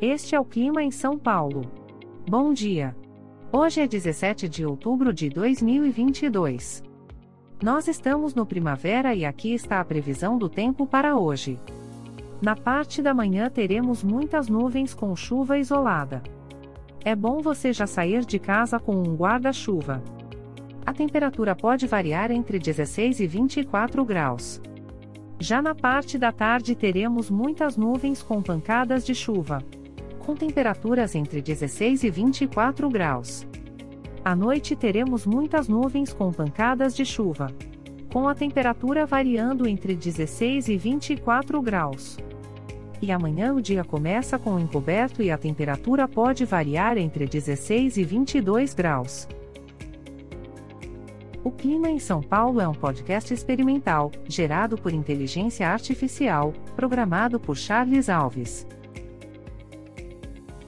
Este é o clima em São Paulo. Bom dia. Hoje é 17 de outubro de 2022. Nós estamos no primavera e aqui está a previsão do tempo para hoje. Na parte da manhã teremos muitas nuvens com chuva isolada. É bom você já sair de casa com um guarda-chuva. A temperatura pode variar entre 16 e 24 graus. Já na parte da tarde teremos muitas nuvens com pancadas de chuva com temperaturas entre 16 e 24 graus. À noite teremos muitas nuvens com pancadas de chuva. Com a temperatura variando entre 16 e 24 graus. E amanhã o dia começa com encoberto e a temperatura pode variar entre 16 e 22 graus. O Clima em São Paulo é um podcast experimental, gerado por inteligência artificial, programado por Charles Alves.